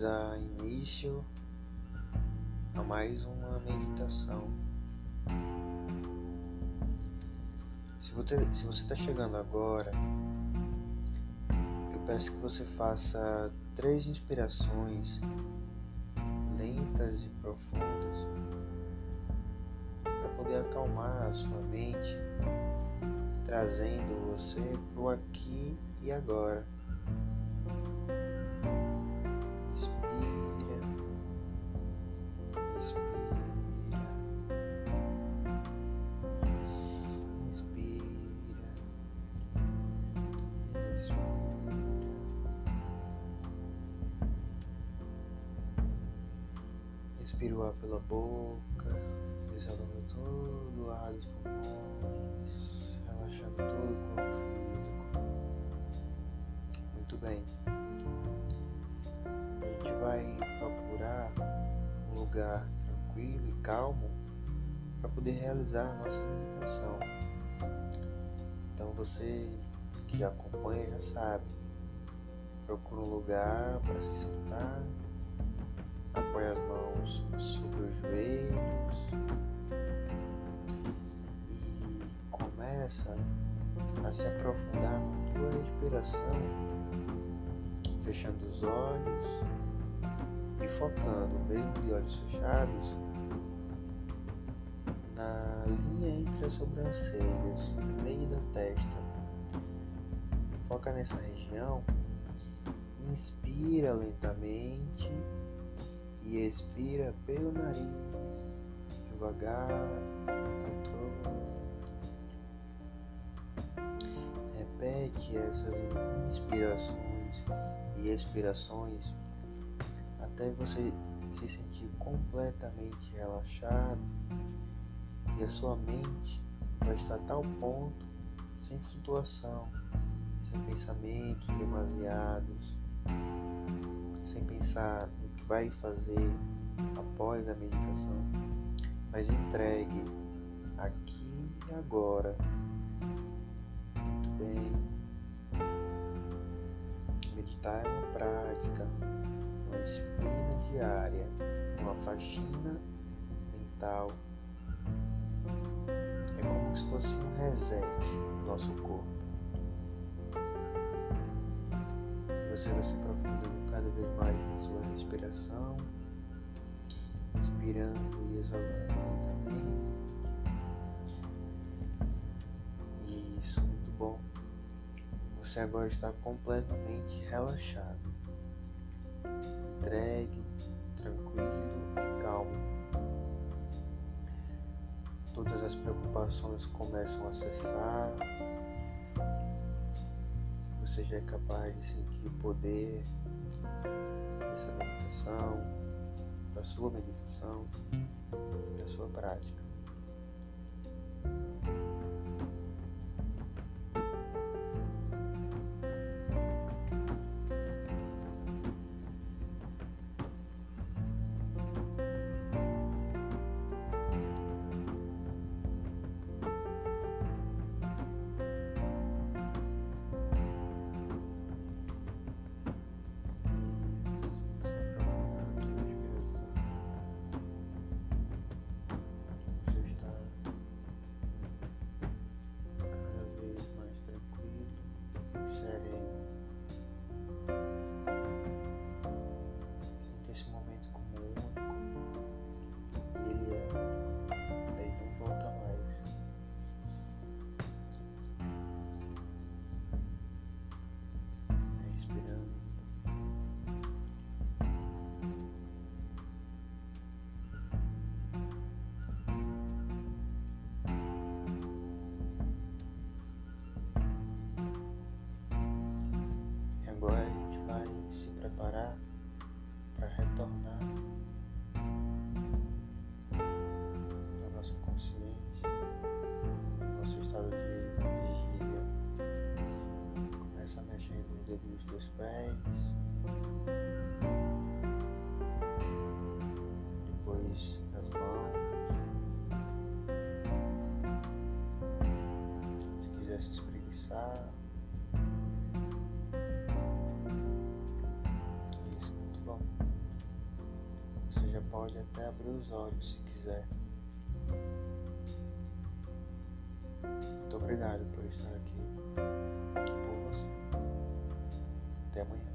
dar início a mais uma meditação. Se você está chegando agora, eu peço que você faça três inspirações lentas e profundas para poder acalmar a sua mente, trazendo você para o aqui e agora. Respira o ar pela boca, exalando todo o ar dos pulmões, relaxando todo o corpo físico. Muito bem. A gente vai procurar um lugar tranquilo e calmo para poder realizar a nossa meditação. Então você que acompanha já sabe. Procura um lugar para se sentar Apoie as mãos sobre os joelhos e começa a se aprofundar na tua respiração, fechando os olhos e focando, mesmo de olhos fechados, na linha entre as sobrancelhas, no meio da testa. Foca nessa região, inspira lentamente e expira pelo nariz, devagar, controle. Repete essas inspirações e expirações até você se sentir completamente relaxado e a sua mente vai estar a tal ponto sem flutuação, sem pensamentos demasiados, sem pensar vai fazer após a meditação, mas entregue aqui e agora. Muito bem. Meditar é uma prática, uma disciplina diária, uma faxina mental. É como se fosse um reset no nosso corpo. Você vai se aprofundando cada vez mais na sua respiração, inspirando e exalando lentamente. Isso, muito bom. Você agora está completamente relaxado, entregue, tranquilo e calmo. Todas as preocupações começam a cessar já é capaz de sentir o poder dessa meditação, da sua meditação, da sua prática. Isso, muito pode até abrir os olhos se quiser. Muito obrigado por estar aqui, por você. Até amanhã.